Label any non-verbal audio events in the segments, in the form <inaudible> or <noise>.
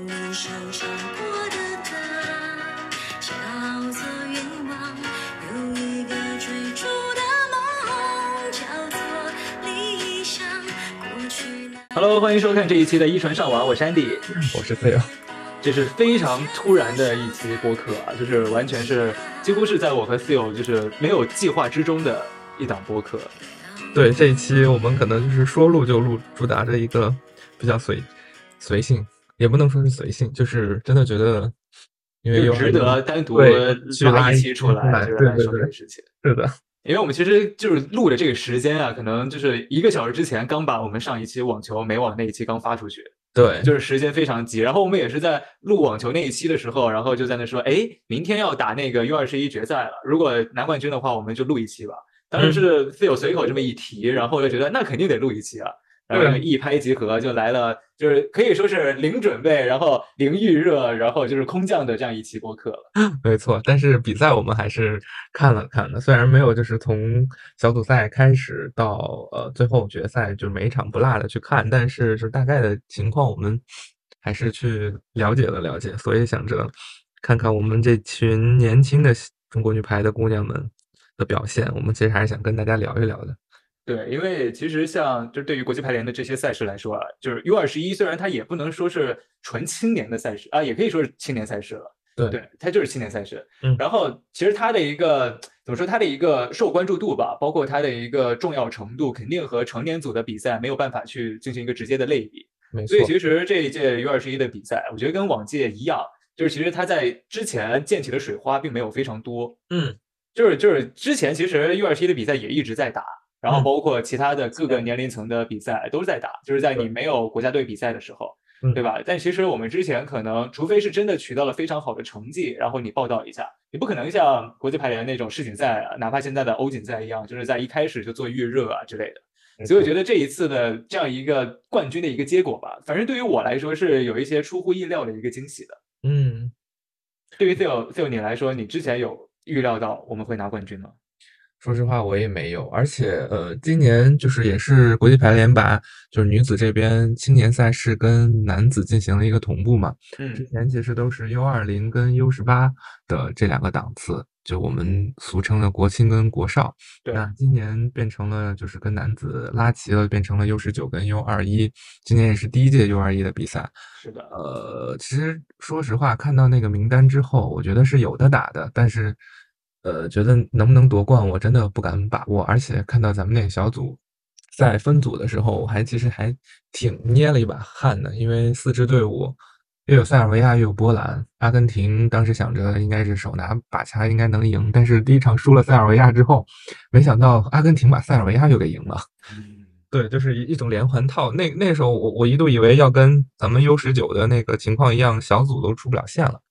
你手上过的单，叫做愿望。有一个追逐的梦，叫做理想。过去那 Hello，欢迎收看这一期的一传上网，我是 Andy。我是 Phil，这是非常突然的一期播客啊，就是完全是几乎是在我和 Phil 就是没有计划之中的一档播客。对这一期我们可能就是说录就录，主打着一个比较随随性，也不能说是随性，就是真的觉得，因为有值得单独对去拉拉一一期出来，就是来说这个事情。是的，因为我们其实就是录的这个时间啊，可能就是一个小时之前刚把我们上一期网球美网那一期刚发出去，对，就是时间非常急。然后我们也是在录网球那一期的时候，然后就在那说，哎，明天要打那个 U 二十一决赛了，如果拿冠军的话，我们就录一期吧。当时是 Phil 随口这么一提，然后我就觉得那肯定得录一期啊。然后对一拍即合，就来了，就是可以说是零准备，然后零预热，然后就是空降的这样一期播客了。<laughs> 没错。但是比赛我们还是看了看的，虽然没有就是从小组赛开始到呃最后决赛，就是每一场不落的去看，但是就是大概的情况我们还是去了解了了解，所以想着看看我们这群年轻的中国女排的姑娘们的表现，我们其实还是想跟大家聊一聊的。对，因为其实像就是对于国际排联的这些赛事来说啊，就是 U 二十一，虽然它也不能说是纯青年的赛事啊，也可以说是青年赛事了。对对，它就是青年赛事。嗯然后其实它的一个怎么说，它的一个受关注度吧，包括它的一个重要程度，肯定和成年组的比赛没有办法去进行一个直接的类比。没错所以，其实这一届 U 二十一的比赛，我觉得跟往届一样，就是其实它在之前溅起的水花并没有非常多。嗯，就是就是之前其实 U 二十一的比赛也一直在打，然后嗯包括其他的各个年龄层的比赛都是在打，就是在你没有国家队比赛的时候，嗯对吧？但其实我们之前可能，除非是真的取到了非常好的成绩，然后你报道一下，你不可能像国际排联那种世锦赛啊，哪怕现在的欧锦赛一样，就是在一开始就做预热啊之类的。所以我觉得这一次的这样一个冠军的一个结果吧，反正对于我来说是有一些出乎意料的一个惊喜的。嗯。对于 Theo Theo 你来说，你之前有预料到我们会拿冠军吗？说实话，我也没有，而且呃，今年就是也是国际排联把就是女子这边青年赛事跟男子进行了一个同步嘛。之嗯前其实都是 U 二零跟 U 十八的这两个档次，就我们俗称的国青跟国少。对那今年变成了就是跟男子拉齐了，变成了 U 十九跟 U 二一。今年也是第一届 U 二一的比赛。是的，呃，其实说实话，看到那个名单之后，我觉得是有的打的，但是，呃，觉得能不能夺冠，我真的不敢把握。而且看到咱们那个小组在分组的时候，我还其实还挺捏了一把汗的，因为四支队伍又有塞尔维亚，又有波兰，阿根廷当时想着应该是手拿把掐，应该能赢，但是第一场输了塞尔维亚之后，没想到阿根廷把塞尔维亚又给赢了。嗯。<laughs> 对，就是一一种连环套。那那时候我我一度以为要跟咱们 U 十九的那个情况一样，小组都出不了线了。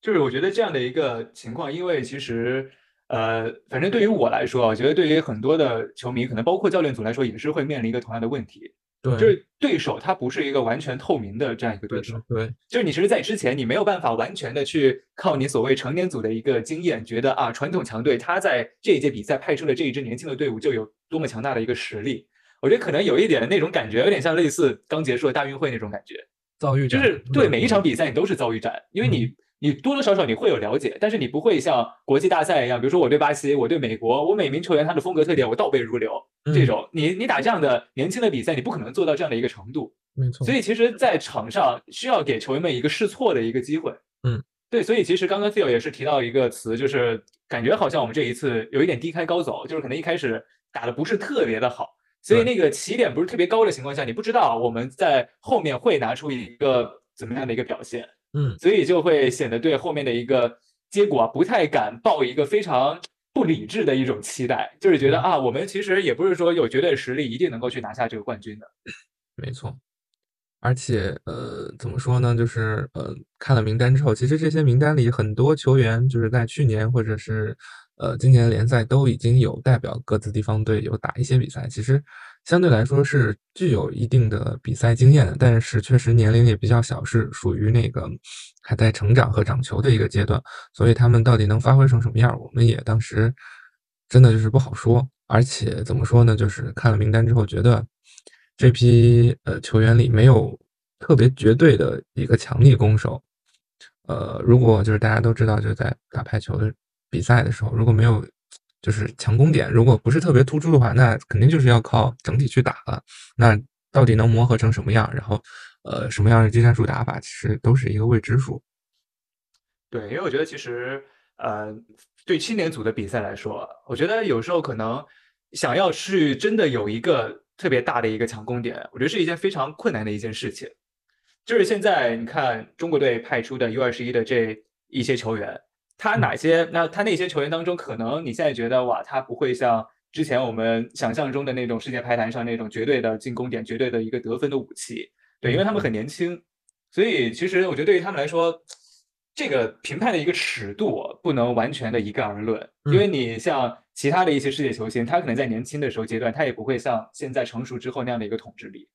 就是我觉得这样的一个情况，因为其实，呃，反正对于我来说啊，我觉得对于很多的球迷，可能包括教练组来说，也是会面临一个同样的问题，对，就是对手他不是一个完全透明的这样一个对对手，对就是你其实，在之前你没有办法完全的去靠你所谓成年组的一个经验，觉得啊，传统强队他在这一届比赛派出了这一支年轻的队伍，就有多么强大的一个实力。我觉得可能有一点那种感觉，有点像类似刚结束的大运会那种感觉。就遭遇。战是对每一场比赛你都是遭遇战，因为你你多多少少你会有了解，但是你不会像国际大赛一样，比如说我对巴西，我对美国，我每名球员他的风格特点我倒背如流，这嗯种你你打这样的年轻的比赛，你不可能做到这样的一个程度。没错，所以其实，在场上需要给球员们一个试错的一个机会。嗯，对，所以其实刚刚 Phil 也是提到一个词，就是感觉好像我们这一次有一点低开高走，就是可能一开始打的不是特别的好，所以那个起点不是特别高的情况下，你不知道我们在后面会拿出一个怎么样的一个表现，嗯，所以就会显得对后面的一个结果啊不太敢抱一个非常不理智的一种期待，就是觉得嗯啊，我们其实也不是说有绝对实力一定能够去拿下这个冠军的。<coughs> 没错。而且，呃，怎么说呢？就是，呃，看了名单之后，其实这些名单里很多球员，就是在去年或者是，呃，今年联赛都已经有代表各自地方队有打一些比赛，其实相对来说是具有一定的比赛经验的，但是确实年龄也比较小，是属于那个还在成长和长球的一个阶段，所以他们到底能发挥成什么样，我们也当时真的就是不好说。而且怎么说呢？就是看了名单之后，觉得这批呃球员里没有特别绝对的一个强力攻手。呃，如果就是大家都知道，就在打排球的比赛的时候，如果没有就是强攻点，如果不是特别突出的话，那肯定就是要靠整体去打了。那到底能磨合成什么样，然后呃什么样的技战术打法，其实都是一个未知数。对，因为我觉得其实呃，对青年组的比赛来说，我觉得有时候可能想要去真的有一个特别大的一个强攻点，我觉得是一件非常困难的一件事情。就是现在你看中国队派出的 U 二十一的这一些球员，他哪些？那他那些球员当中，可能你现在觉得哇，他不会像之前我们想象中的那种世界排坛上那种绝对的进攻点、绝对的一个得分的武器。对，因为他们很年轻，所以其实我觉得对于他们来说，这个评判的一个尺度不能完全的一概而论。因为你像其他的一些世界球星，他可能在年轻的时候阶段，他也不会像现在成熟之后那样的一个统治力。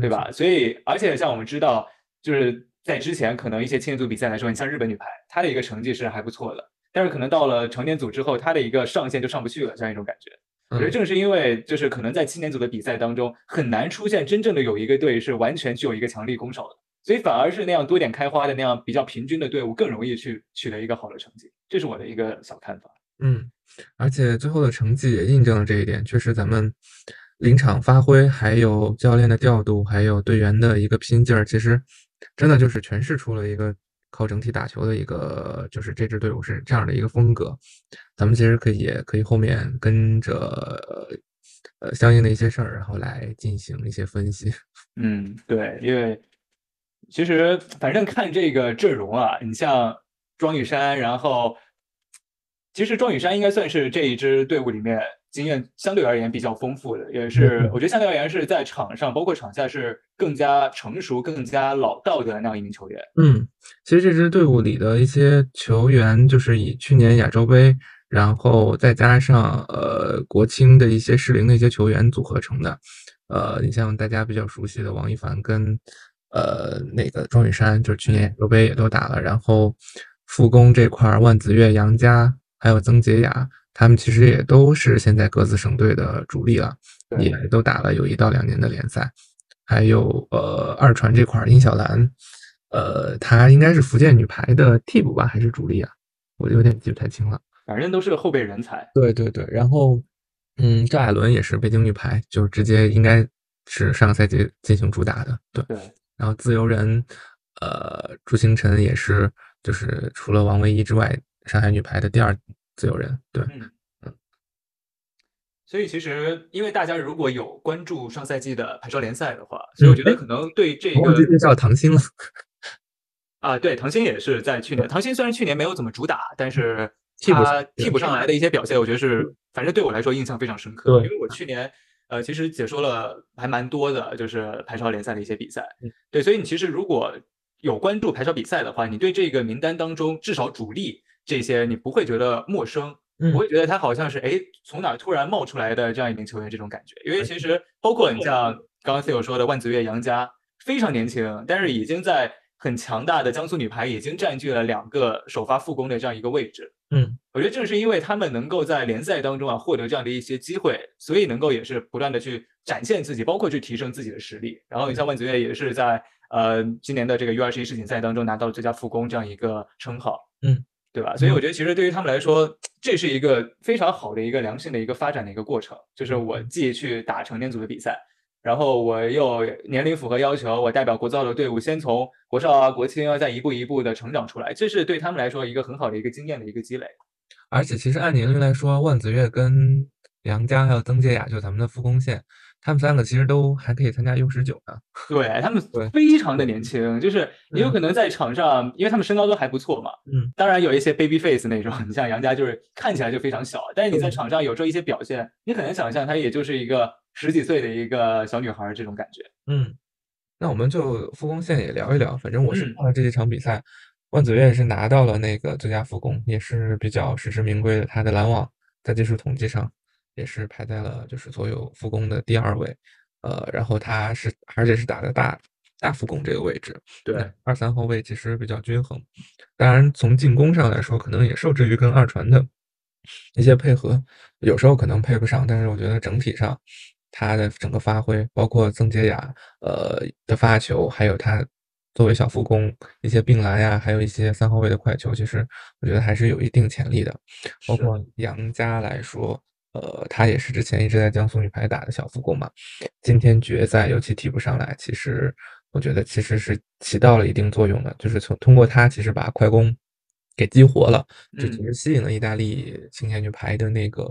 对吧？所以，而且像我们知道，就是在之前可能一些青年组比赛来说，你像日本女排，她的一个成绩是还不错的，但是可能到了成年组之后，她的一个上限就上不去了，这样一种感觉。我觉得正是因为就是可能在青年组的比赛当中，很难出现真正的有一个队是完全具有一个强力攻守的，所以反而是那样多点开花的那样比较平均的队伍更容易去取得一个好的成绩，这是我的一个小看法。嗯，而且最后的成绩也印证了这一点，确实咱们。临场发挥，还有教练的调度，还有队员的一个拼劲儿，其实真的就是诠释出了一个靠整体打球的一个，就是这支队伍是这样的一个风格。咱们其实可以也可以后面跟着呃相应的一些事儿，然后来进行一些分析。<laughs> 嗯，对，因为其实反正看这个阵容啊，你像庄宇珊，然后其实庄宇珊应该算是这一支队伍里面。经验相对而言比较丰富的，也是我觉得相对而言是在场上，包括场下是更加成熟、更加老道的那样一名球员。嗯，其实这支队伍里的一些球员，就是以去年亚洲杯，然后再加上呃国青的一些适龄的一些球员组合成的。呃，你像大家比较熟悉的王一凡跟呃那个庄宇珊，就是去年亚洲杯也都打了。然后副攻这块，万子月、杨佳还有曾洁雅。他们其实也都是现在各自省队的主力了，也都打了有一到两年的联赛。还有呃二传这块，殷小兰，呃，她应该是福建女排的替补吧，还是主力啊？我有点记不太清了。反正都是个后备人才。对对对，然后嗯，赵亚伦也是北京女排，就是直接应该是上个赛季进行主打的。对对。然后自由人，呃，朱星辰也是，就是除了王唯一之外，上海女排的第二。自由人对，嗯嗯，所以其实因为大家如果有关注上赛季的排超联赛的话，所以我觉得可能对这个介绍唐鑫了啊，对，唐鑫也是在去年，唐鑫虽然去年没有怎么主打，但是他替补上来的一些表现，我觉得是反正对我来说印象非常深刻。因为我去年呃其实解说了还蛮多的，就是排超联赛的一些比赛，对，所以你其实如果有关注排超比赛的话，你对这个名单当中至少主力。这些你不会觉得陌生，不会觉得他好像是哎从哪突然冒出来的这样一名球员这种感觉，因为其实包括你像刚刚 C 友说的万子月、杨佳非常年轻，但是已经在很强大的江苏女排已经占据了两个首发副攻的这样一个位置。嗯，我觉得正是因为他们能够在联赛当中啊获得这样的一些机会，所以能够也是不断的去展现自己，包括去提升自己的实力。然后你像万子月也是在呃今年的这个 U 二十一世锦赛当中拿到了最佳副攻这样一个称号。嗯。对吧？所以我觉得其实对于他们来说，这是一个非常好的一个良性的一个发展的一个过程。就是我既去打成年组的比赛，然后我又年龄符合要求，我代表国造的队伍先从国少啊、国青啊，再一步一步的成长出来，这是对他们来说一个很好的一个经验的一个积累。而且其实按年龄来说，万子月跟梁佳还有曾洁雅，就咱们的副攻线。他们三个其实都还可以参加 U 十九呢。<laughs> 对他们非常的年轻，就是也有可能在场上，因为他们身高都还不错嘛。嗯，当然有一些 baby face 那种，你像杨佳就是看起来就非常小，但是你在场上有时候一些表现，你很难想象她也就是一个十几岁的一个小女孩这种感觉。嗯，那我们就复工线也聊一聊，反正我是看了这几场比赛，万子月是拿到了那个最佳副攻，也是比较实至名归的，他的拦网在技术统计上。也是排在了就是所有副攻的第二位，呃，然后他是而且是打的大大副攻这个位置，对，二三后卫其实比较均衡。当然从进攻上来说，可能也受制于跟二传的一些配合，有时候可能配不上，但是我觉得整体上，他的整个发挥，包括曾洁雅呃的发球，还有他作为小副攻一些并篮呀，还有一些三后卫的快球，其实我觉得还是有一定潜力的。包括杨佳来说，呃，他也是之前一直在江苏女排打的小副攻嘛，今天决赛尤其提不上来，其实我觉得其实是起到了一定作用的，就是从通过他其实把快攻给激活了，就其嗯实吸引了意大利青年女排的那个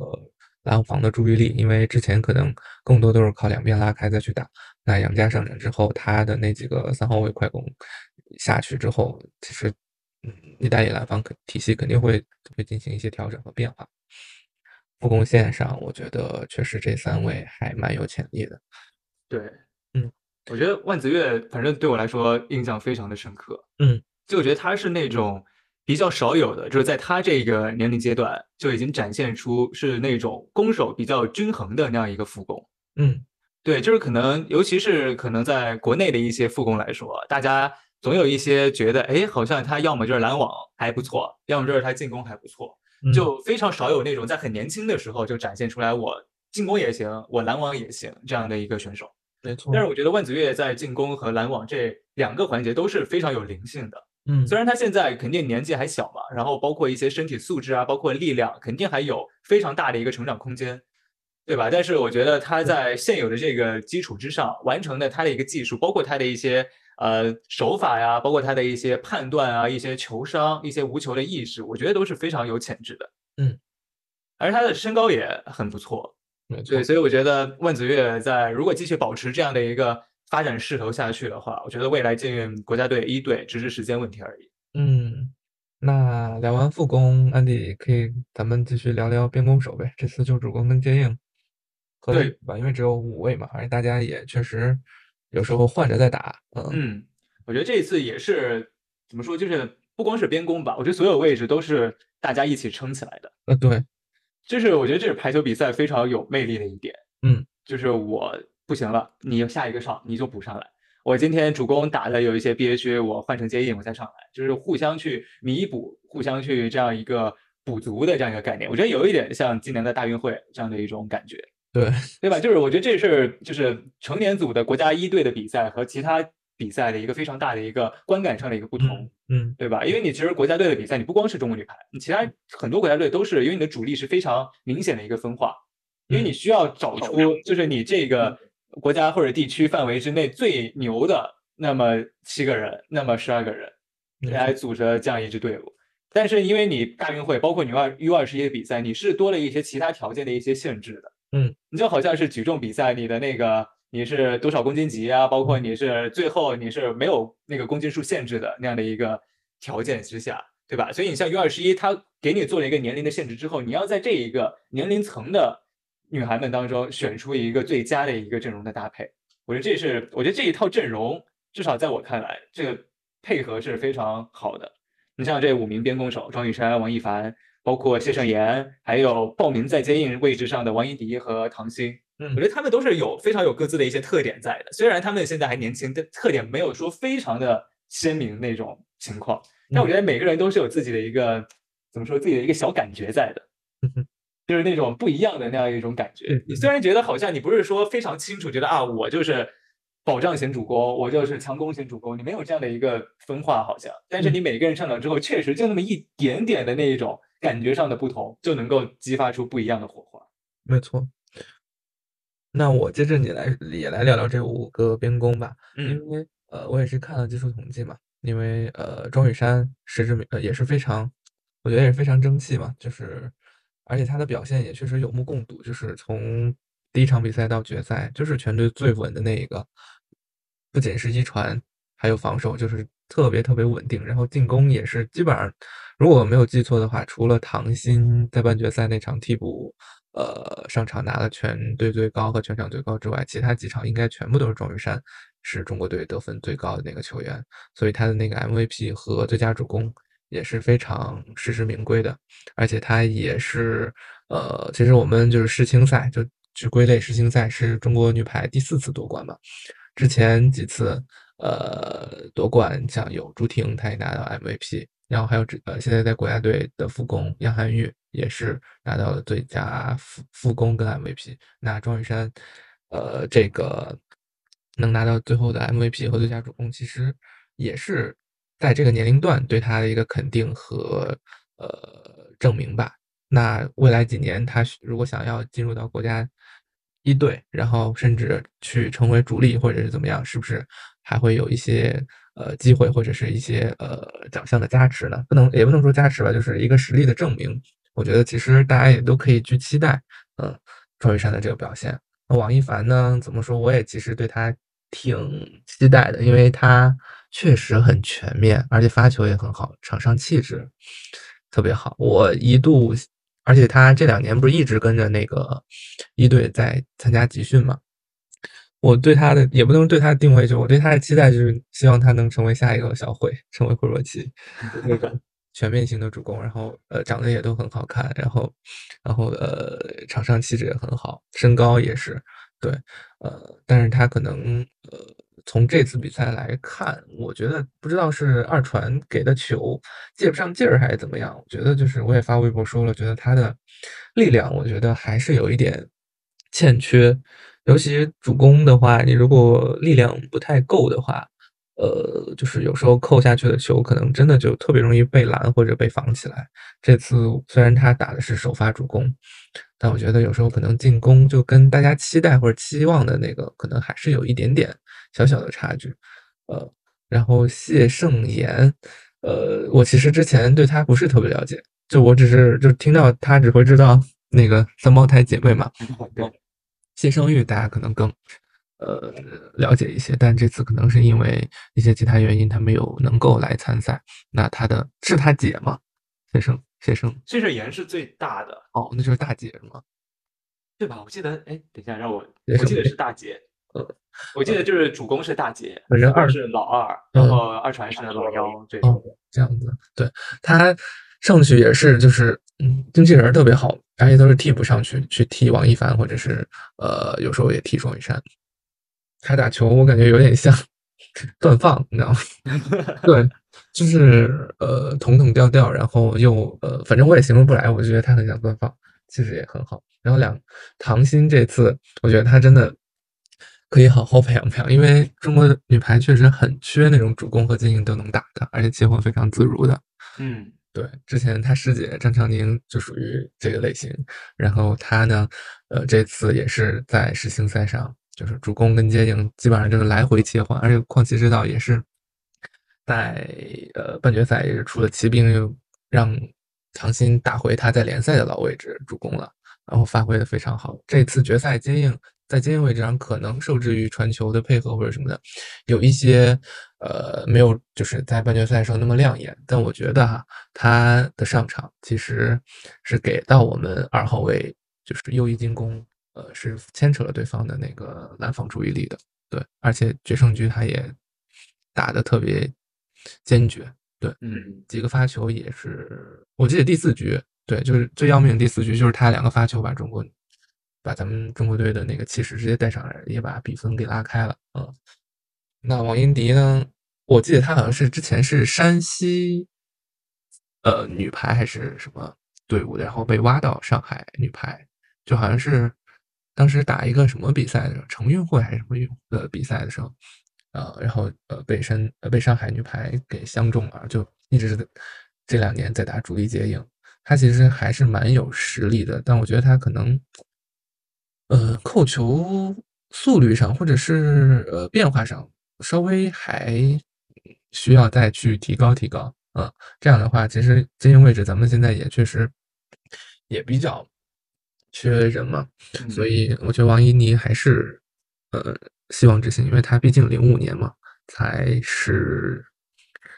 拦防的注意力，因为之前可能更多都是靠两边拉开再去打，那杨佳上场之后，他的那几个三号位快攻下去之后，其实嗯，意大利拦防肯体系肯定会会进行一些调整和变化。副攻线上，我觉得确实这三位还蛮有潜力的。对，嗯，我觉得万子越反正对我来说印象非常的深刻。嗯，就我觉得他是那种比较少有的，就是在他这个年龄阶段就已经展现出是那种攻守比较均衡的那样一个复攻。嗯，对，就是可能尤其是可能在国内的一些复攻来说，大家总有一些觉得，哎，好像他要么就是拦网还不错，要么就是他进攻还不错。嗯就非常少有那种在很年轻的时候就展现出来我进攻也行，我拦网也行这样的一个选手。没错。但是我觉得万子悦在进攻和拦网这两个环节都是非常有灵性的。嗯，虽然他现在肯定年纪还小嘛，然后包括一些身体素质啊，包括力量，肯定还有非常大的一个成长空间，对吧？但是我觉得他在现有的这个基础之上，完成的他的一个技术，包括他的一些呃手法呀，包括他的一些判断啊，一些球商，一些无球的意识，我觉得都是非常有潜质的。嗯，而他的身高也很不错，对，。所以我觉得万子悦在如果继续保持这样的一个发展势头下去的话，我觉得未来进国家队一队只是时间问题而已。嗯，那聊完副攻，安迪可以咱们继续聊聊边攻手呗。这次就主攻跟接应对起吧，因为只有五位嘛，而且大家也确实有时候换着在打。嗯嗯，我觉得这一次也是怎么说，就是不光是边攻吧，我觉得所有位置都是大家一起撑起来的。呃，对，就是我觉得这是排球比赛非常有魅力的一点。嗯，就是我不行了，你下一个上你就补上来。我今天主攻打的有一些憋屈，我换成接应我再上来，就是互相去弥补，互相去这样一个补足的这样一个概念。我觉得有一点像今年的大运会这样的一种感觉。对，对吧？就是我觉得这是就是成年组的国家一队的比赛和其他比赛的一个非常大的一个观感上的一个不同，嗯对吧？因为你其实国家队的比赛，你不光是中国女排，你其他很多国家队都是因为你的主力是非常明显的一个分化，因为你需要找出就是你这个国家或者地区范围之内最牛的那么七个人，那么十二个人没来组成这样一支队伍。但是因为你大运会包括女二 U 二十一的比赛，你是多了一些其他条件的一些限制的。嗯，你就好像是举重比赛，你的那个你是多少公斤级啊，包括你是最后你是没有那个公斤数限制的那样的一个条件之下，对吧？所以你像 U 二十一，它给你做了一个年龄的限制之后，你要在这一个年龄层的女孩们当中选出一个最佳的一个阵容的搭配。我觉得这是，我觉得这一套阵容，至少在我看来，这个配合是非常好的。你像这五名边攻手，庄雨珊、王一凡，包括谢胜妍，还有报名在接应位置上的王一迪和唐鑫，嗯我觉得他们都是有非常有各自的一些特点在的。虽然他们现在还年轻，但特点没有说非常的鲜明那种情况，但我觉得每个人都是有自己的一个怎么说自己的一个小感觉在的。<laughs> 就是那种不一样的那样一种感觉嗯。你虽然觉得好像你不是说非常清楚，觉得啊，我就是保障型主攻，我就是强攻型主攻，你没有这样的一个分化，好像。但是你每个人上场之后，确实就那么一点点的那一种感觉上的不同，就能够激发出不一样的火花。没错。那我接着你来也来聊聊这五个边攻吧，嗯因为呃我也是看了技术统计嘛，因为呃庄雨山实至名呃也是非常，我觉得也是非常争气嘛，就是而且他的表现也确实有目共睹，就是从第一场比赛到决赛，就是全队最稳的那一个，不仅是一传，还有防守，就是特别特别稳定，然后进攻也是基本上，如果没有记错的话，除了唐鑫在半决赛那场替补。呃，上场拿了全队最高和全场最高之外，其他几场应该全部都是庄雨珊是中国队得分最高的那个球员，所以他的那个 MVP 和最佳主攻也是非常实至名归的，而且他也是呃，其实我们就是世青赛就去归类世青赛是中国女排第四次夺冠嘛，之前几次呃夺冠像有朱婷，她也拿到 MVP，然后还有这呃现在在国家队的副攻杨涵玉。也是拿到了最佳副副攻跟 MVP。那庄雨珊，呃，这个能拿到最后的 MVP 和最佳主攻，其实也是在这个年龄段对他的一个肯定和呃证明吧。那未来几年他如果想要进入到国家一队，然后甚至去成为主力或者是怎么样，是不是还会有一些呃机会或者是一些呃奖项的加持呢？不能也不能说加持吧，就是一个实力的证明。我觉得其实大家也都可以去期待，嗯，赵雨山的这个表现。那王一凡呢？怎么说？我也其实对他挺期待的，因为他确实很全面，而且发球也很好，场上气质特别好。我一度，而且他这两年不是一直跟着那个一队在参加集训嘛？我对他的也不能对他的定位，就我对他的期待就是希望他能成为下一个小慧，成为惠若琪那种。全面性的主攻，然后呃长得也都很好看，然后然后呃场上气质也很好，身高也是对，呃但是他可能呃从这次比赛来看，我觉得不知道是二传给的球借不上劲儿还是怎么样，我觉得就是我也发微博说了，觉得他的力量我觉得还是有一点欠缺，尤其主攻的话，你如果力量不太够的话。呃，就是有时候扣下去的球，可能真的就特别容易被拦或者被防起来。这次虽然他打的是首发主攻，但我觉得有时候可能进攻就跟大家期待或者期望的那个，可能还是有一点点小小的差距。呃，然后谢胜言，呃，我其实之前对他不是特别了解，就我只是就听到他只会知道那个三胞胎姐妹嘛。<laughs> 谢胜玉大家可能更。呃，了解一些，但这次可能是因为一些其他原因，他没有能够来参赛。那他的是他姐吗？谢生，谢生，谢胜言是最大的哦，那就是大姐是吗？对吧？我记得，哎，等一下，让我，我记得是大姐。呃，我记得就是主攻是大姐，反正二是老二，然后二传是老幺，这种这样子。对他上去也是，就是嗯，经纪人特别好，而且都是替补上去去替王一凡，或者是呃，有时候也替庄雨山。他打球，我感觉有点像断放，你知道吗？<laughs> 对，就是呃，统统调调，然后又呃，反正我也形容不来，我就觉得他很像断放，其实也很好。然后两唐鑫这次，我觉得他真的可以好好培养培养，因为中国女排确实很缺那种主攻和精英都能打的，而且切换非常自如的。嗯，对，之前他师姐张常宁就属于这个类型，然后他呢，呃，这次也是在世青赛上。就是主攻跟接应基本上就是来回切换，而且旷奇指导也是在呃半决赛也是出了奇兵，又让唐鑫打回他在联赛的老位置主攻了，然后发挥的非常好。这次决赛接应在接应位置上可能受制于传球的配合或者什么的，有一些呃没有就是在半决赛时候那么亮眼，但我觉得哈他的上场其实是给到我们二号位就是右翼进攻。呃，是牵扯了对方的那个拦防注意力的，对，而且决胜局他也打的特别坚决，对，嗯，几个发球也是，我记得第四局，对，就是最要命的第四局，就是他两个发球把中国把咱们中国队的那个气势直接带上来，也把比分给拉开了，嗯，那王英迪呢？我记得他好像是之前是山西呃女排还是什么队伍的，然后被挖到上海女排，就好像是。当时打一个什么比赛的时候，成运会还是什么运的比赛的时候，呃，然后呃被山呃被上海女排给相中了，就一直是这两年在打主力接应。他其实还是蛮有实力的，但我觉得他可能呃扣球速率上或者是呃变化上稍微还需要再去提高提高。嗯，这样的话，其实接应位置咱们现在也确实也比较。缺人嘛，所以我觉得王一妮还是呃希望之星，因为他毕竟零五年嘛，才十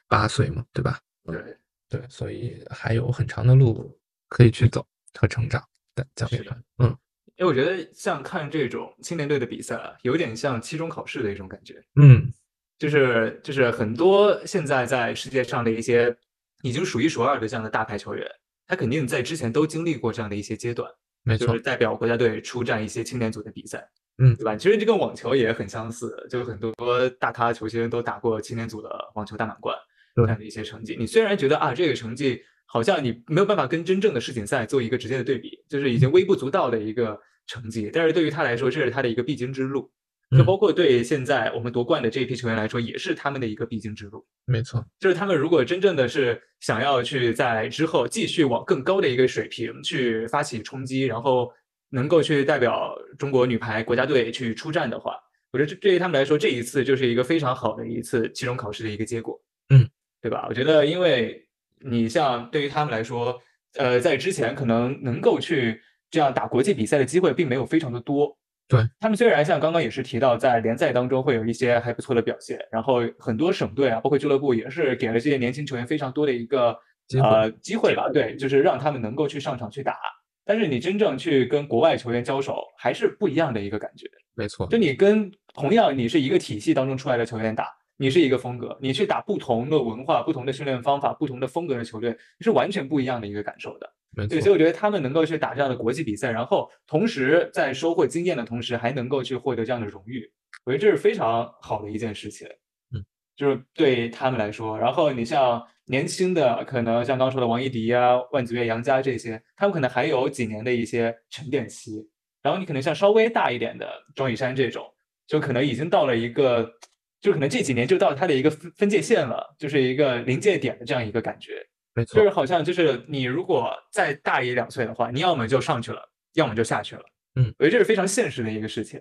八岁嘛，对吧？对对，所以还有很长的路可以去走和成长的教练团。嗯，因为我觉得像看这种青年队的比赛，有点像期中考试的一种感觉。嗯，就是就是很多现在在世界上的一些已经数一数二的这样的大牌球员，他肯定在之前都经历过这样的一些阶段。没错，就是代表国家队出战一些青年组的比赛，嗯，对吧？其实这跟网球也很相似，就很多大咖球星都打过青年组的网球大满贯这样的一些成绩。你虽然觉得啊，这个成绩好像你没有办法跟真正的世锦赛做一个直接的对比，就是已经微不足道的一个成绩，但是对于他来说，这是他的一个必经之路。就嗯包括对现在我们夺冠的这一批球员来说，也是他们的一个必经之路。没错，就是他们如果真正的是想要去在之后继续往更高的一个水平去发起冲击，然后能够去代表中国女排国家队去出战的话，我觉得这对于他们来说，这一次就是一个非常好的一次期中考试的一个结果，嗯，对吧？我觉得，因为你像对于他们来说，呃，在之前可能能够去这样打国际比赛的机会并没有非常的多，对他们虽然像刚刚也是提到，在联赛当中会有一些还不错的表现，然后很多省队啊，包括俱乐部也是给了这些年轻球员非常多的一个呃机会吧，对，就是让他们能够去上场去打。但是你真正去跟国外球员交手，还是不一样的一个感觉。没错就，你跟同样你是一个体系当中出来的球员打，你是一个风格，你去打不同的文化、不同的训练方法、不同的风格的球队，是完全不一样的一个感受的。对，所以，我觉得他们能够去打这样的国际比赛，然后同时在收获经验的同时，还能够去获得这样的荣誉，我觉得这是非常好的一件事情。嗯，就是对他们来说，然后你像年轻的，可能像刚刚说的王一迪啊、万子悦、杨佳这些，他们可能还有几年的一些沉淀期。然后你可能像稍微大一点的庄宇珊这种，就可能已经到了一个，就可能这几年就到他的一个分分界线了，就是一个临界点的这样一个感觉。没错就是，好像就是你如果再大一两岁的话，你要么就上去了，要么就下去了。嗯，我觉得这是非常现实的一个事情。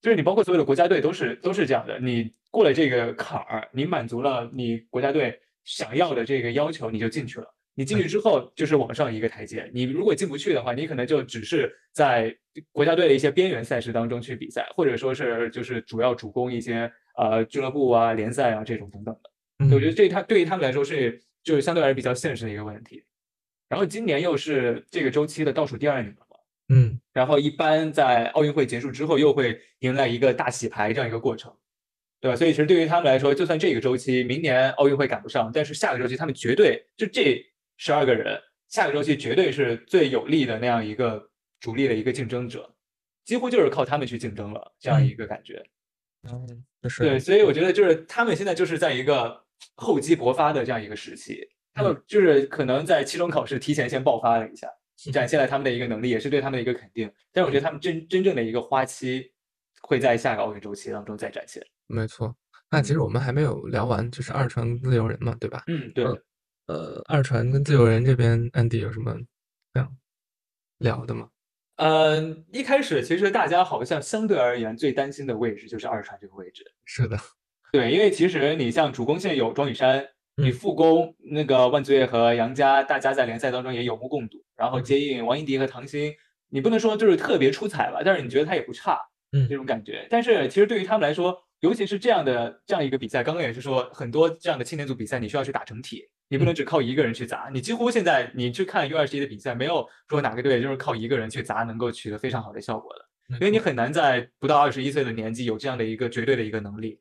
就是你包括所有的国家队都是都是这样的，你过了这个坎儿，你满足了你国家队想要的这个要求，你就进去了。你进去之后就是往上一个台阶，你如果进不去的话，你可能就只是在国家队的一些边缘赛事当中去比赛，或者说是就是主要主攻一些呃俱乐部啊、联赛啊这种等等的。嗯我觉得这他对于他们来说是就是相对来说比较现实的一个问题。然后今年又是这个周期的倒数第二年了嘛，嗯，然后一般在奥运会结束之后又会迎来一个大洗牌这样一个过程，对吧？所以其实对于他们来说，就算这个周期明年奥运会赶不上，但是下个周期他们绝对就这十二个人，下个周期绝对是最有力的那样一个主力的一个竞争者，几乎就是靠他们去竞争了这样一个感觉。嗯，就是对，所以我觉得就是他们现在就是在一个厚积薄发的这样一个时期，他们就是可能在期中考试提前先爆发了一下，展现了他们的一个能力，也是对他们的一个肯定。但是我觉得他们真真正的一个花期会在下个奥运周期当中再展现。没错。那其实我们还没有聊完，就是二传跟自由人嘛，对吧？嗯，对，嗯呃，二传跟自由人这边，安迪有什么想聊的吗？呃，一开始其实大家好像相对而言最担心的位置就是二传这个位置。是的，<laughs> 对，因为其实你像主攻线有庄宇珊，你嗯副攻那个万子悦和杨佳，大家在联赛当中也有目共睹。然后嗯接应王艺迪和唐鑫，你不能说就是特别出彩吧，但是你觉得他也不差，嗯这种感觉。但是其实对于他们来说，尤其是这样的这样一个比赛，刚刚也是说很多这样的青年组比赛，你需要去打整体，你不能只靠一个人去砸。你几乎现在你去看 U 二十一的比赛，没有说哪个队就是靠一个人去砸能够取得非常好的效果的。因为你很难在不到二十一岁的年纪有这样的一个绝对的一个能力，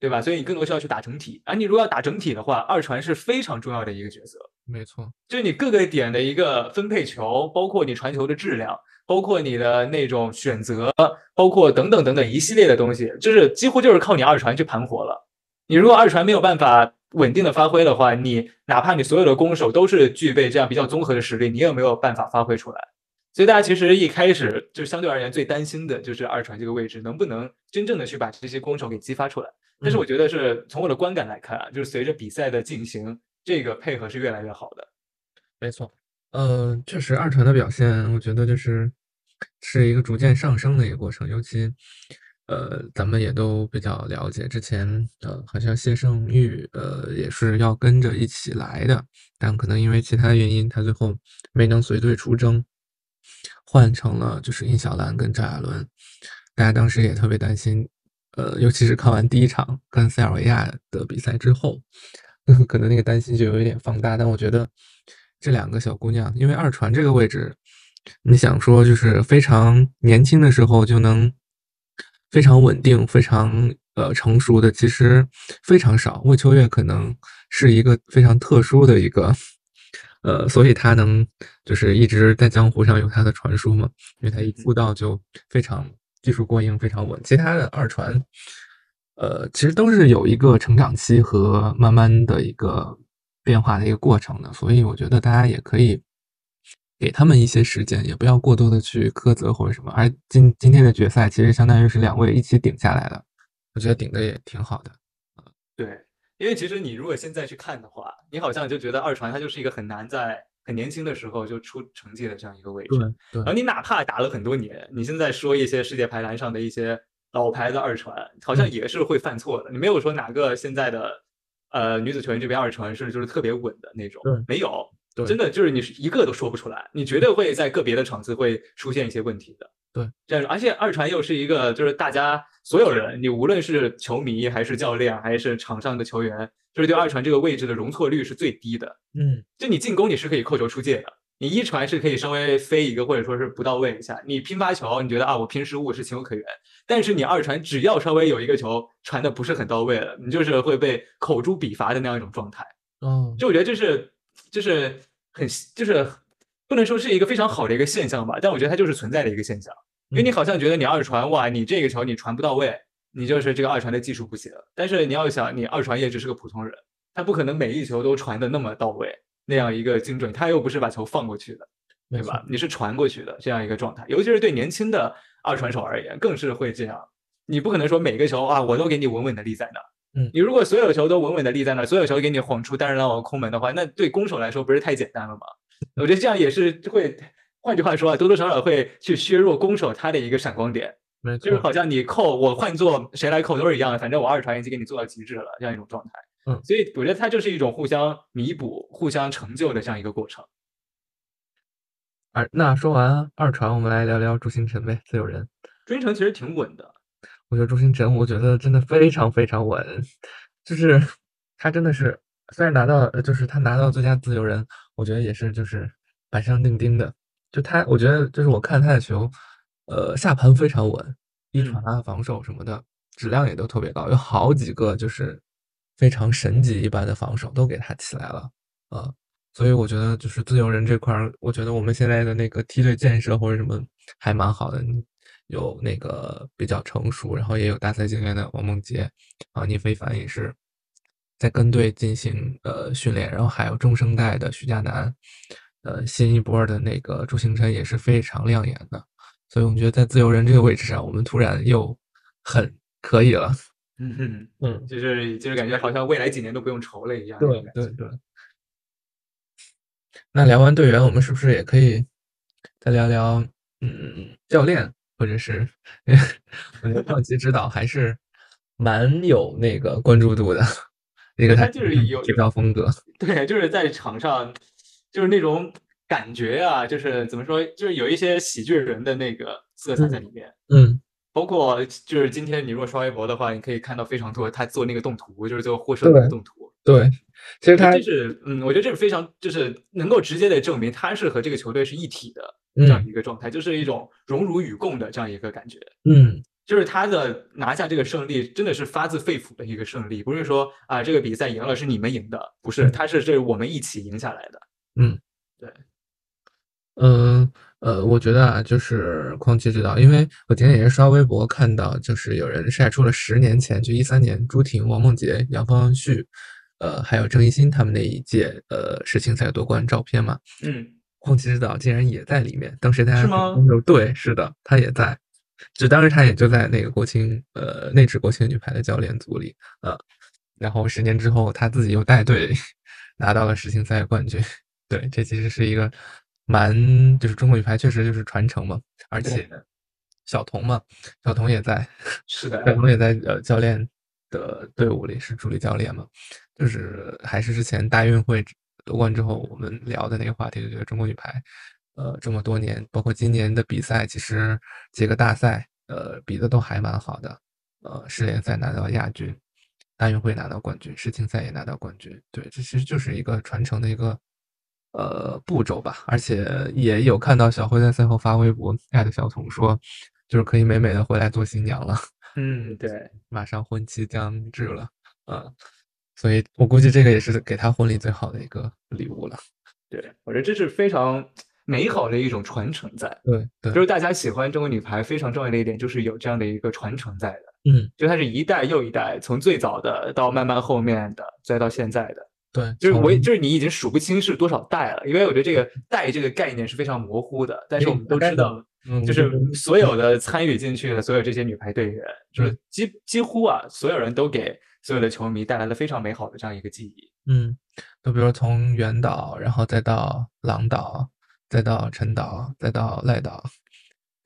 对吧？所以你更多需要去打整体。而你如果要打整体的话，二传是非常重要的一个角色，没错，就是你各个点的一个分配球，包括你传球的质量，包括你的那种选择，包括等等等等一系列的东西，就是几乎就是靠你二传去盘活了。你如果二传没有办法稳定的发挥的话，你哪怕你所有的攻手都是具备这样比较综合的实力，你也没有办法发挥出来。所以大家其实一开始就相对而言最担心的就是二传这个位置能不能真正的去把这些攻手给激发出来。但是我觉得是从我的观感来看啊，就是随着比赛的进行，这个配合是越来越好的。没错。呃，确实二传的表现，我觉得就是是一个逐渐上升的一个过程，尤其。呃，咱们也都比较了解，之前呃，好像谢胜玉呃也是要跟着一起来的，但可能因为其他原因，他最后没能随队出征，换成了就是殷小兰跟赵亚伦。大家当时也特别担心，呃，尤其是看完第一场跟塞尔维亚的比赛之后，<laughs> 可能那个担心就有一点放大。但我觉得这两个小姑娘，因为二传这个位置，你想说就是非常年轻的时候就能。非常稳定、非常呃成熟的，其实非常少。魏秋月可能是一个非常特殊的一个，呃，所以他能就是一直在江湖上有他的传说嘛，因为他一出道就非常技术过硬、非常稳。其他的二传，呃，其实都是有一个成长期和慢慢的一个变化的一个过程的，所以我觉得大家也可以给他们一些时间，也不要过多的去苛责或者什么。而今今天的决赛其实相当于是两位一起顶下来的，我觉得顶的也挺好的。对，因为其实你如果现在去看的话，你好像就觉得二传他就是一个很难在很年轻的时候就出成绩的这样一个位置。对，然后你哪怕打了很多年，你现在说一些世界排坛上的一些老牌的二传，好像也是会犯错的。你没有说哪个现在的呃女子球员这边二传是就是特别稳的那种，没有。真的就是你是一个都说不出来，你绝对会在个别的场次会出现一些问题的。对，这样，而且二传又是一个，就是大家所有人，你无论是球迷还是教练还是场上的球员，就是对二传这个位置的容错率是最低的。嗯，就你进攻你是可以扣球出界的，你一传是可以稍微飞一个或者说是不到位一下，你拼发球你觉得啊我拼失误是情有可原，但是你二传只要稍微有一个球传的不是很到位了，你就是会被口诛笔伐的那样一种状态。哦，就我觉得这是就是。很就是不能说是一个非常好的一个现象吧，但我觉得它就是存在的一个现象，因为你好像觉得你二传哇，你这个球你传不到位，你就是这个二传的技术不行。但是你要想，你二传也只是个普通人，他不可能每一球都传的那么到位，那样一个精准，他又不是把球放过去的，对吧？你是传过去的这样一个状态，尤其是对年轻的二传手而言，更是会这样。你不可能说每个球啊，我都给你稳稳的立在那。嗯，你如果所有球都稳稳的立在那，所有球给你晃出单人篮网空门的话，那对攻手来说不是太简单了吗？<laughs> 我觉得这样也是会，换句话说啊，多多少少会去削弱攻手他的一个闪光点。没错，就是好像你扣我换做谁来扣都是一样的，反正我二传已经给你做到极致了这样一种状态。嗯，所以我觉得它就是一种互相弥补、互相成就的这样一个过程。而那说完二传，我们来聊聊朱星辰呗，自由人。朱星辰其实挺稳的。我觉得朱星辰，我觉得真的非常非常稳，就是他真的是，虽然拿到就是他拿到最佳自由人，我觉得也是就是板上钉钉的。就他，我觉得就是我看他的球，呃，下盘非常稳，一传啊、防守什么的质量也都特别高，有好几个就是非常神级一般的防守都给他起来了啊。所以我觉得就是自由人这块儿，我觉得我们现在的那个梯队建设或者什么还蛮好的。有那个比较成熟，然后也有大赛经验的王梦洁，啊，聂非凡也是在跟队进行呃训练，然后还有中生代的徐佳楠，呃，新一波的那个朱星辰也是非常亮眼的，所以我们觉得在自由人这个位置上，我们突然又很可以了，嗯嗯，就是就是感觉好像未来几年都不用愁了一样，对对对。那聊完队员，我们是不是也可以再聊聊嗯教练？或者是，<laughs> 我觉得放弃指导还是蛮有那个关注度的，一个他就是有 <laughs> 指导风格，<laughs> 对，就是在场上就是那种感觉啊，就是怎么说，就是有一些喜剧人的那个色彩在里面，嗯，包括就是今天你如果刷微博的话，你可以看到非常多他做那个动图，就是最后获胜的动图，对，其实他这是嗯，我觉得这是非常就是能够直接的证明他是和这个球队是一体的。这样一个状态，就是一种荣辱与共的这样一个感觉。嗯，就是他的拿下这个胜利，真的是发自肺腑的一个胜利，不是说啊这个比赛赢了是你们赢的，不是，他是这我们一起赢下来的。嗯，对，嗯呃，我觉得啊，就是匡奇指导，因为我今天也是刷微博看到，就是有人晒出了十年前，就一三年朱婷、王梦洁、杨方旭，呃，还有郑怡欣他们那一届呃世青赛夺冠照片嘛。嗯。匡奇指导竟然也在里面，当时大家是吗？对，是的，他也在，就当时他也就在那个国青，呃，那支国青女排的教练组里，呃，然后十年之后他自己又带队 <laughs> 拿到了世青赛冠军，对，这其实是一个蛮，就是中国女排确实就是传承嘛，而且小童嘛，小童也在，是的，小童也在呃教练的队伍里是助理教练嘛，就是还是之前大运会。夺冠之后，我们聊的那个话题就觉得中国女排，呃，这么多年，包括今年的比赛，其实几个大赛，呃，比的都还蛮好的。呃，世联赛拿到亚军，大运会拿到冠军，世青赛也拿到冠军。对，这其实就是一个传承的一个呃步骤吧。而且也有看到小辉在赛后发微博艾特小童说，就是可以美美的回来做新娘了。嗯，对，<laughs> 马上婚期将至了，嗯。所以我估计这个也是给他婚礼最好的一个礼物了。<laughs> 对，我觉得这是非常美好的一种传承在。对，就是大家喜欢中国女排非常重要的一点，就是有这样的一个传承在的。嗯，就它是一代又一代，从最早的到慢慢后面的，再到现在的，对，就是我就是你已经数不清是多少代了，因为我觉得这个代这个概念是非常模糊的，但是我们都知道，嗯，就是所有的参与进去的所有这些女排队员，就是嗯几几乎啊，所有人都给所有的球迷带来了非常美好的这样一个记忆。嗯，就比如从原岛，然后再到郎岛，再到陈岛，再到赖岛，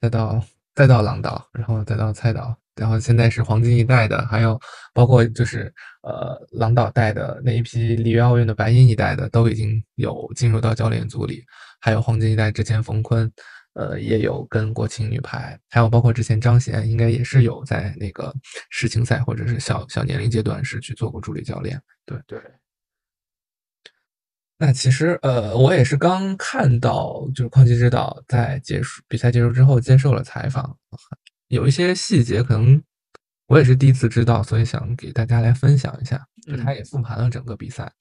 再到再到郎岛，然后再到蔡岛，然后现在是黄金一代的，还有包括就是呃郎岛带的那一批里约奥运的白银一代的，都已经有进入到教练组里，还有黄金一代之前冯坤。呃，也有跟国青女排，还有包括之前张贤，应该也是有在那个世青赛或者是小小年龄阶段是去做过助理教练。对对，那其实呃，我也是刚看到，就是邝吉指导在结束比赛结束之后接受了采访，有一些细节可能我也是第一次知道，所以想给大家来分享一下。就他嗯也复盘了整个比赛，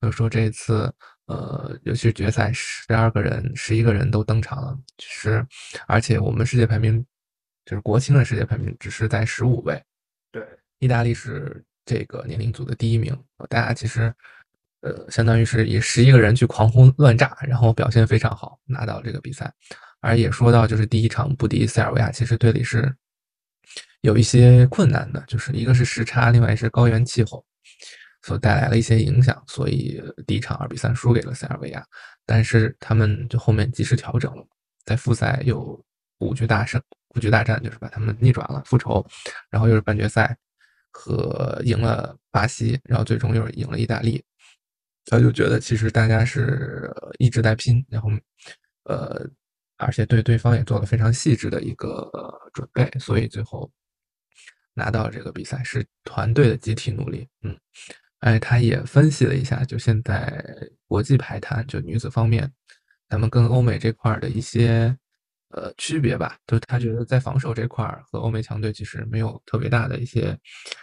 就是说这次呃，尤其是决赛，十二个人、十一个人都登场了，其实而且我们世界排名就是国青的世界排名只是在十五位，对，意大利是这个年龄组的第一名，大家其实呃，相当于是以十一个人去狂轰乱炸，然后表现非常好，拿到这个比赛。而也说到，就是第一场不敌塞尔维亚，其实队里是有一些困难的，就是一个是时差，另外是高原气候所带来了一些影响，所以第一场二比三输给了塞尔维亚。但是他们就后面及时调整了，在复赛又五局大胜，五局大战就是把他们逆转了，复仇，然后又是半决赛和赢了巴西，然后最终又是赢了意大利。他就觉得其实大家是一直在拼，然后呃，而且对对方也做了非常细致的一个准备，所以最后拿到这个比赛是团队的集体努力。嗯，哎，他也分析了一下，就现在国际排坛就女子方面，咱们跟欧美这块儿的一些呃区别吧，就他觉得在防守这块儿和欧美强队其实没有特别大的一些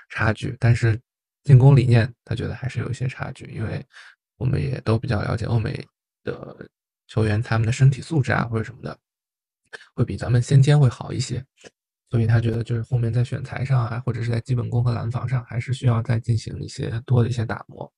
差距，但是进攻理念他觉得还是有一些差距，因为我们也都比较了解欧美的球员，他们的身体素质啊或者什么的，会比咱们先天会好一些。所以他觉得就是后面在选材上啊，或者是在基本功和拦防上，还是需要再进行一些多的一些打磨，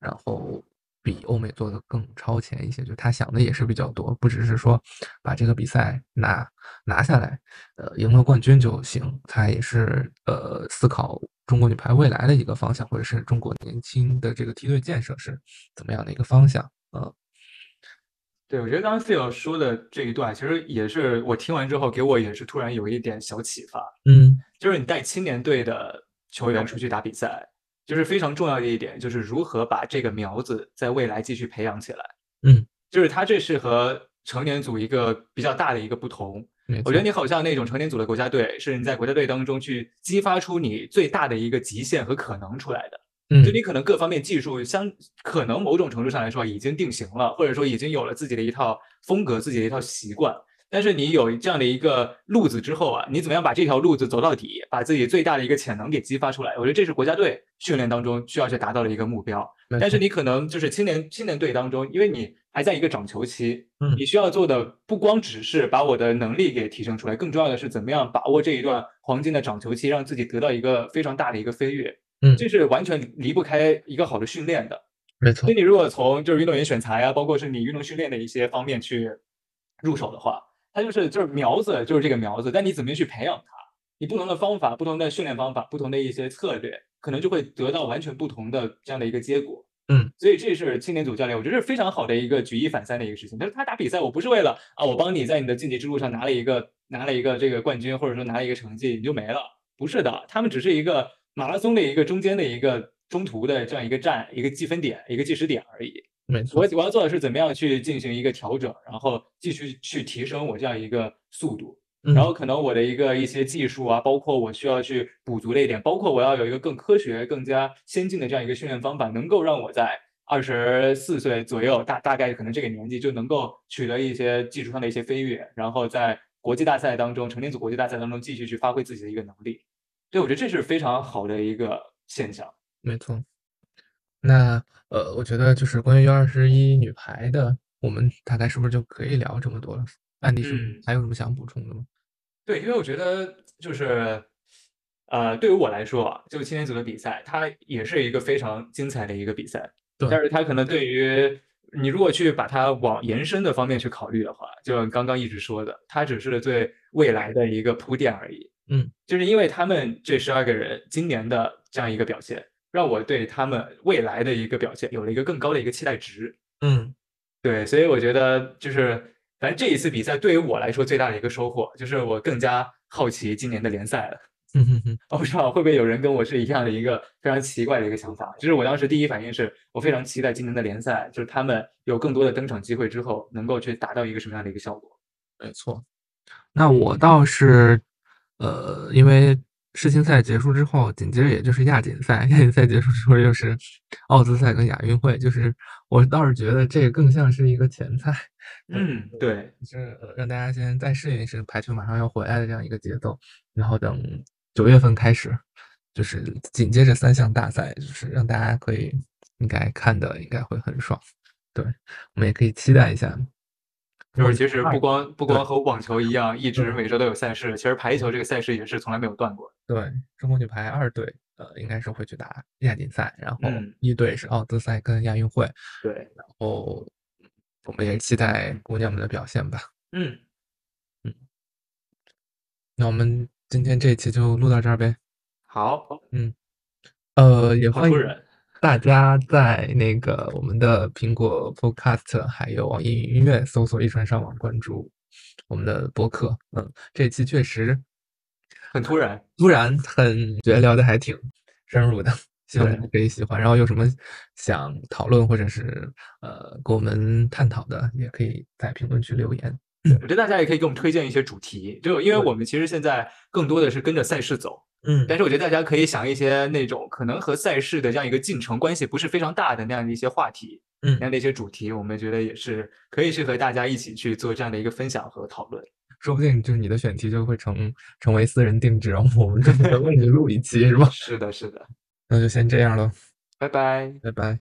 然后比欧美做的更超前一些。就他想的也是比较多，不只是说把这个比赛拿拿下来，呃，赢了冠军就行。他也是呃思考中国女排未来的一个方向，或者是中国年轻的这个梯队建设是怎么样的一个方向。嗯对，我觉得刚刚 Phil 说的这一段，其实也是我听完之后，给我也是突然有一点小启发。嗯就是你带青年队的球员出去打比赛，就是非常重要的一点，就是如何把这个苗子在未来继续培养起来。嗯，就是他这是和成年组一个比较大的一个不同。我觉得你好像那种成年组的国家队，是你在国家队当中去激发出你最大的一个极限和可能出来的。嗯就你可能各方面技术相可能某种程度上来说已经定型了，或者说已经有了自己的一套风格、自己的一套习惯。但是你有这样的一个路子之后啊，你怎么样把这条路子走到底，把自己最大的一个潜能给激发出来？我觉得这是国家队训练当中需要去达到的一个目标。但是你可能就是青年青年队当中，因为你还在一个长球期，嗯你需要做的不光只是把我的能力给提升出来，更重要的是怎么样把握这一段黄金的长球期，让自己得到一个非常大的一个飞跃。嗯这是完全离不开一个好的训练的。没错所以你如果从就是运动员选材啊，包括是你运动训练的一些方面去入手的话，它就是就是苗子就是这个苗子，但你怎么样去培养它？你不同的方法、不同的训练方法、不同的一些策略，可能就会得到完全不同的这样的一个结果。嗯，所以这是青年组教练，我觉得是非常好的一个举一反三的一个事情。但是他打比赛，我不是为了啊，我帮你在你的晋级之路上拿了一个拿了一个这个冠军，或者说拿了一个成绩，你就没了。不是的，他们只是一个马拉松的一个中间的一个中途的这样一个站、一个计分点、一个计时点而已。没错我，我要做的是怎么样去进行一个调整，然后继续去提升我这样一个速度。嗯然后可能我的一个一些技术啊，包括我需要去补足的一点，包括我要有一个更科学、更加先进的这样一个训练方法，能够让我在二十四岁左右，大大概可能这个年纪就能够取得一些技术上的一些飞跃，然后在国际大赛当中，成年组国际大赛当中继续去发挥自己的一个能力。对，我觉得这是非常好的一个现象。没错。那呃，我觉得就是关于二十一女排的，我们大概是不是就可以聊这么多了？安迪是嗯还有什么想补充的吗？对，因为我觉得就是，呃，对于我来说啊，就青年组的比赛，它也是一个非常精彩的一个比赛。对但是它可能对于你如果去把它往延伸的方面去考虑的话，就像刚刚一直说的，它只是对未来的一个铺垫而已。嗯，就是因为他们这十二个人今年的这样一个表现，让我对他们未来的一个表现有了一个更高的一个期待值。嗯对，所以我觉得就是，反正这一次比赛对于我来说最大的一个收获，就是我更加好奇今年的联赛了。嗯哼哼，<laughs> 我不知道会不会有人跟我是一样的一个非常奇怪的一个想法，就是我当时第一反应是我非常期待今年的联赛，就是他们有更多的登场机会之后，能够去达到一个什么样的一个效果。没错。那我倒是，呃，因为世青赛结束之后，紧接着也就是亚锦赛，亚锦赛结束之后又是奥兹赛跟亚运会，就是我倒是觉得这个更像是一个前菜，嗯，对，就是呃让大家先再适应一适排球马上要回来的这样一个节奏，然后等九月份开始，就是紧接着三项大赛，就是让大家可以应该看的应该会很爽，对，我们也可以期待一下。就是其实不光不光和网球一样，一直每周都有赛事，其实排球这个赛事也是从来没有断过。对，中国女排二队，呃，应该是会去打亚锦赛，然后嗯。一队是奥兹赛跟亚运会，对，然后我们也期待姑娘们的表现吧。嗯。嗯，那我们今天这一期就录到这儿呗。好，嗯。呃，也欢迎。大家在那个我们的苹果 Podcast 还有网易云音乐搜索“一传上网”，关注我们的播客。嗯，这期确实很突然，突然很觉得聊的还挺深入的，<laughs> 希望大对家可以喜欢。然后有什么想讨论或者是呃跟我们探讨的，也可以在评论区留言。我觉得大家也可以给我们推荐一些主题，就因为我们其实现在更多的是跟着赛事走，嗯但是我觉得大家可以想一些那种可能和赛事的这样一个进程关系不是非常大的那样的一些话题，嗯那样的一些主题，我们觉得也是可以去和大家一起去做这样的一个分享和讨论。说不定就是你的选题就会成成为私人定制，然后我们专门为你录一期，是吧？<laughs> 是的，是的，那就先这样了，拜拜。拜拜。